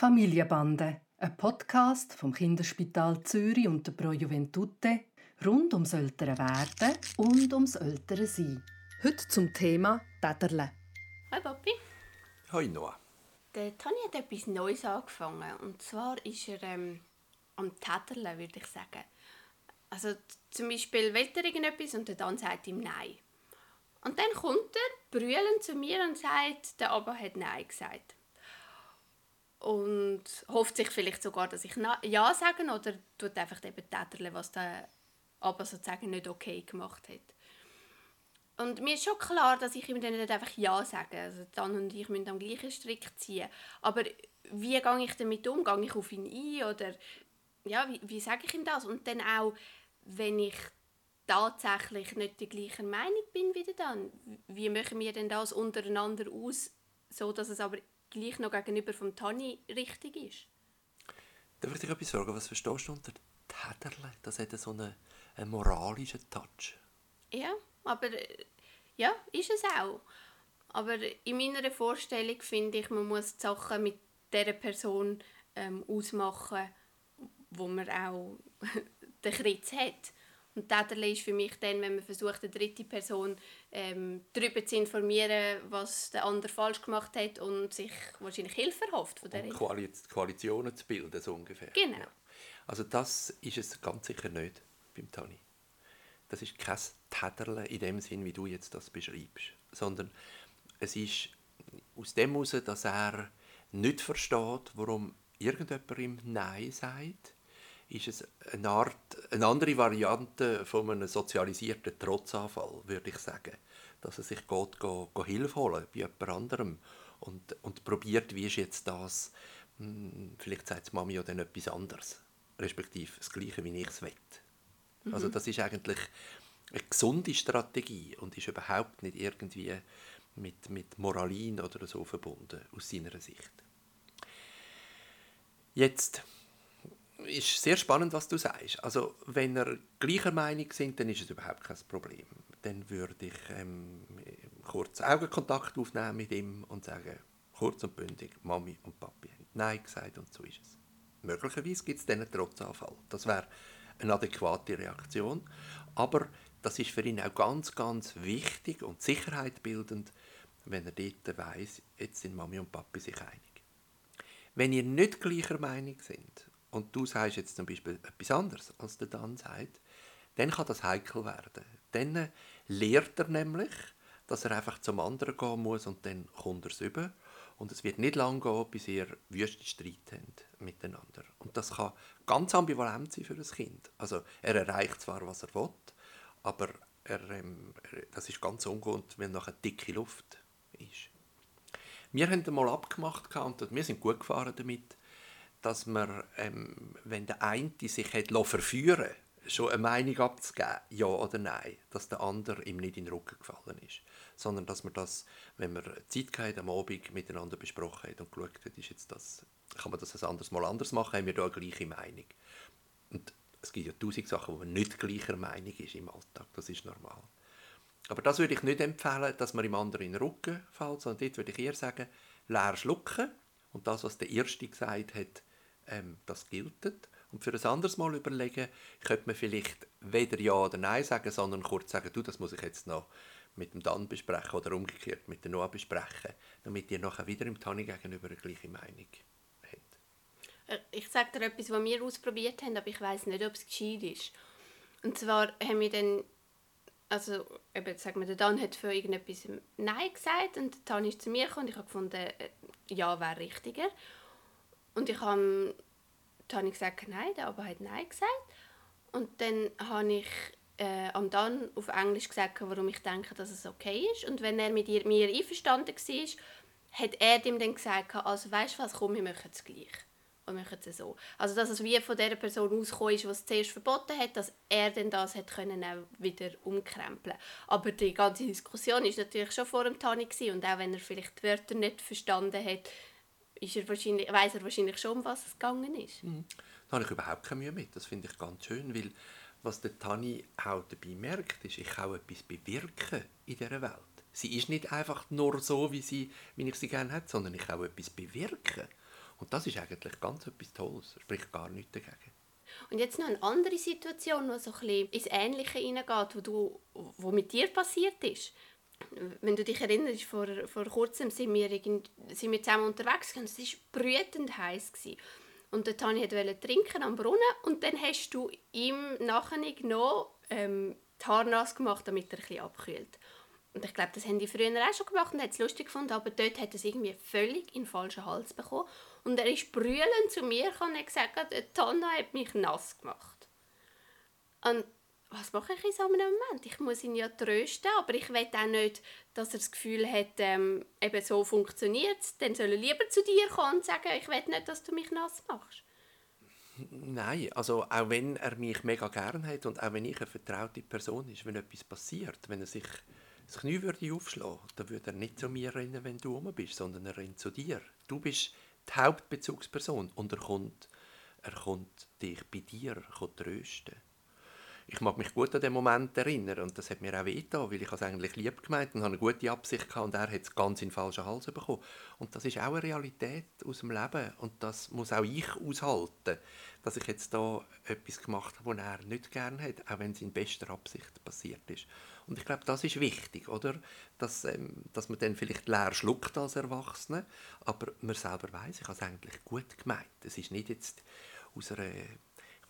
Familienbande, ein Podcast vom Kinderspital Zürich und der Pro Juventute rund ums ältere Werden und ums ältere Sein. Heute zum Thema Täterle. Hi Papi. Hi Noah. Der Toni hat etwas Neues angefangen. Und zwar ist er ähm, am Täterle, würde ich sagen. Also zum Beispiel will er irgendetwas und dann sagt ihm Nein. Und dann kommt er brüllend zu mir und sagt, der Abba hat Nein gesagt. Und hofft sich vielleicht sogar, dass ich Ja sage oder tut einfach eben täterle, was der Abba sozusagen nicht okay gemacht hat. Und mir ist schon klar, dass ich ihm dann nicht einfach Ja sage. Also dann und ich müssen am gleichen Strick ziehen. Aber wie gehe ich damit um? Gehe ich auf ihn ein? Oder ja, wie, wie sage ich ihm das? Und dann auch, wenn ich tatsächlich nicht der gleichen Meinung bin wie dann, wie machen wir denn das untereinander aus, so dass es aber gleich noch gegenüber vom Tani richtig ist? Darf ich dich etwas fragen? Was verstehst du unter Täterle? Das hat so einen, einen moralischen Touch. Ja, aber ja, ist es auch. Aber in meiner Vorstellung finde ich, man muss die Sachen mit der Person ähm, ausmachen, wo man auch den Kritz hat. Und Täterle ist für mich dann, wenn man versucht, eine dritte Person ähm, darüber zu informieren, was der andere falsch gemacht hat und sich wahrscheinlich Hilfe erhofft von der und Koali Koalitionen zu bilden, so ungefähr. Genau. Ja. Also das ist es ganz sicher nicht beim Tani. Das ist kein Täterle in dem Sinn, wie du jetzt das beschreibst, sondern es ist aus dem heraus, dass er nicht versteht, warum irgendjemand ihm Nein sagt, ist es eine, Art, eine andere Variante von einem sozialisierten Trotzanfall, würde ich sagen. Dass er sich geht, geht, geht Hilfe holen bei jemand anderem und, und probiert, wie ist jetzt das, hm, vielleicht sagt die Mami ja dann etwas anderes, respektive das Gleiche, wie ich es will. Mhm. Also das ist eigentlich eine gesunde Strategie und ist überhaupt nicht irgendwie mit, mit Moralin oder so verbunden, aus seiner Sicht. Jetzt ist sehr spannend, was du sagst. Also, wenn wir gleicher Meinung sind, dann ist es überhaupt kein Problem. Dann würde ich ähm, kurz Augenkontakt aufnehmen mit ihm und sagen, kurz und bündig, Mami und Papi haben Nein gesagt und so ist es. Möglicherweise gibt es dann einen Trotzanfall. Das wäre eine adäquate Reaktion. Aber das ist für ihn auch ganz, ganz wichtig und sicherheitsbildend, wenn er dort weiss, jetzt sind Mami und Papi sich einig. Wenn ihr nicht gleicher Meinung sind und du sagst jetzt zum Beispiel etwas anderes, als der dann sagt, dann kann das heikel werden. Dann lehrt er nämlich, dass er einfach zum anderen gehen muss und dann kommt er es über. Und es wird nicht lange gehen, bis ihr wüste Streit habt miteinander. Und das kann ganz ambivalent sein für ein Kind. Also er erreicht zwar, was er will, aber er, ähm, das ist ganz ungewohnt, wenn nachher dicke Luft ist. Wir haben einmal abgemacht und wir sind gut gefahren damit, dass man, ähm, wenn der eine sich hat verführen schon eine Meinung abzugeben, ja oder nein, dass der andere ihm nicht in den Rücken gefallen ist. Sondern dass man das, wenn man Zeit gehabt am Abend miteinander besprochen hat und geschaut hat, ist jetzt das, kann man das ein anderes Mal anders machen, haben wir da eine gleiche Meinung. Und es gibt ja tausend Sachen, wo man nicht gleicher Meinung ist im Alltag, das ist normal. Aber das würde ich nicht empfehlen, dass man im anderen in den Rücken fällt, sondern dort würde ich eher sagen, leer schlucken und das, was der Erste gesagt hat, ähm, das gilt. Und für ein anderes Mal überlegen, könnte man vielleicht weder Ja oder Nein sagen, sondern kurz sagen, du, das muss ich jetzt noch mit dem Dan besprechen oder umgekehrt mit der Noah besprechen, damit ihr nachher wieder im Tanni gegenüber eine gleiche Meinung habt. Äh, ich sage dir etwas, was wir ausprobiert haben, aber ich weiß nicht, ob es gescheit ist. Und zwar haben wir dann, also eben, sagen wir, der Dan hat für irgendetwas Nein gesagt und der Tan ist zu mir gekommen und ich habe gefunden, äh, Ja wäre richtiger. Und ich habe, habe gesagt, nein, der aber hat nein gesagt. Und dann habe ich äh, am dann auf Englisch gesagt, warum ich denke, dass es okay ist. Und wenn er mit ihr, mir einverstanden war, hat er ihm dann gesagt, also weißt du was, komm, wir machen es gleich. Und machen es so. Also dass es wie von der Person ausgekommen ist, was zuerst verboten hat, dass er dann das hat können auch wieder umkrempeln Aber die ganze Diskussion ist natürlich schon vor dem Tani und auch wenn er vielleicht die Wörter nicht verstanden hat, ist er wahrscheinlich, weiß er wahrscheinlich schon, um was es gegangen ist. Mhm. Da habe ich überhaupt keine Mühe mit. Das finde ich ganz schön, weil was der Tani auch dabei merkt, ist, ich kann etwas bewirken in dieser Welt. Sie ist nicht einfach nur so, wie, sie, wie ich sie gerne hätte, sondern ich kann etwas bewirken. Und das ist eigentlich ganz etwas Tolles. Da spricht gar nichts dagegen. Und jetzt noch eine andere Situation, die so ein bisschen ins Ähnliche hineingeht, wo, du, wo mit dir passiert ist. Wenn du dich erinnerst, vor, vor kurzem sind wir, sind wir zusammen unterwegs und es war brütend heiß. Und der Tani wollte trinken am Brunnen und dann hast du ihm nachher noch ähm, die Haare nass gemacht, damit er bisschen abkühlt. Und ich glaube, das haben die früher auch schon gemacht und hat es lustig gefunden, aber dort hat es irgendwie völlig in den falschen Hals bekommen. Und er ist brüllend zu mir und hat gesagt, der Tonna hat mich nass gemacht. Und was mache ich in so einem Moment? Ich muss ihn ja trösten, aber ich will auch nicht, dass er das Gefühl hat, ähm, eben so funktioniert Dann soll er lieber zu dir kommen und sagen, ich will nicht, dass du mich nass machst. Nein, also auch wenn er mich mega gern hat und auch wenn ich eine vertraute Person ist, wenn etwas passiert, wenn er sich das Knie würde aufschlagen, dann würde er nicht zu mir rennen, wenn du rum bist, sondern er rennt zu dir. Du bist die Hauptbezugsperson und er kommt, er kommt dich bei dir trösten ich mag mich gut an den Moment erinnern und das hat mir auch wehgetan, weil ich es eigentlich lieb gemeint und habe eine gute Absicht gehabt und er hat es ganz in den falschen Hals bekommen. Und das ist auch eine Realität aus dem Leben und das muss auch ich aushalten, dass ich jetzt da etwas gemacht habe, was er nicht gern hat, auch wenn es in bester Absicht passiert ist. Und ich glaube, das ist wichtig, oder? Dass, ähm, dass man dann vielleicht leer schluckt als Erwachsene, aber man selber weiß, ich habe es eigentlich gut gemeint. Es ist nicht jetzt aus einer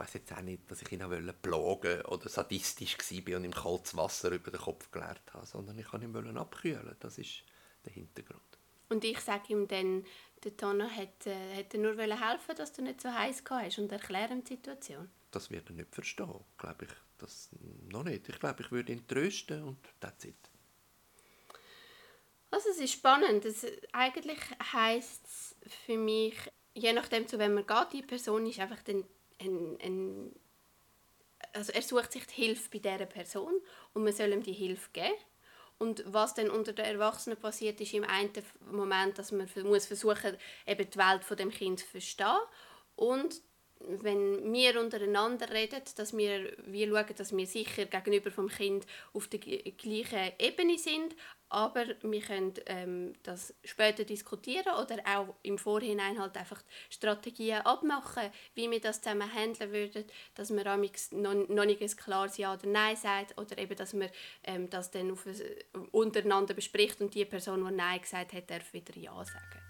weiß jetzt auch nicht, dass ich ihn auch plagen oder sadistisch war und ihm kaltes Wasser über den Kopf geleert habe, sondern ich wollte ihn abkühlen. Das ist der Hintergrund. Und ich sage ihm dann, der Tonno hätte, hätte nur helfen dass du nicht so heiß hast und erklären die Situation. Das wird er nicht verstehen, glaube ich. Das noch nicht. Ich glaube, ich würde ihn trösten und that's it. Also es ist spannend. Es, eigentlich heisst es für mich, je nachdem zu wem man geht, die Person ist einfach dann ein, ein, also er sucht sich die Hilfe bei dieser Person und man soll ihm die Hilfe geben. Und was dann unter den Erwachsenen passiert, ist im einen Moment, dass man muss versuchen eben die Welt von dem Kind zu verstehen und wenn wir untereinander reden, dass wir, wir schauen, dass wir sicher gegenüber vom Kind auf der gleichen Ebene sind, aber wir können ähm, das später diskutieren oder auch im Vorhinein halt einfach Strategien abmachen, wie wir das zusammen handeln würden, dass man noch, noch nicht ein klares Ja oder Nein sagt oder eben, dass man ähm, das dann auf, untereinander bespricht und die Person, die Nein gesagt hat, darf wieder Ja sagen.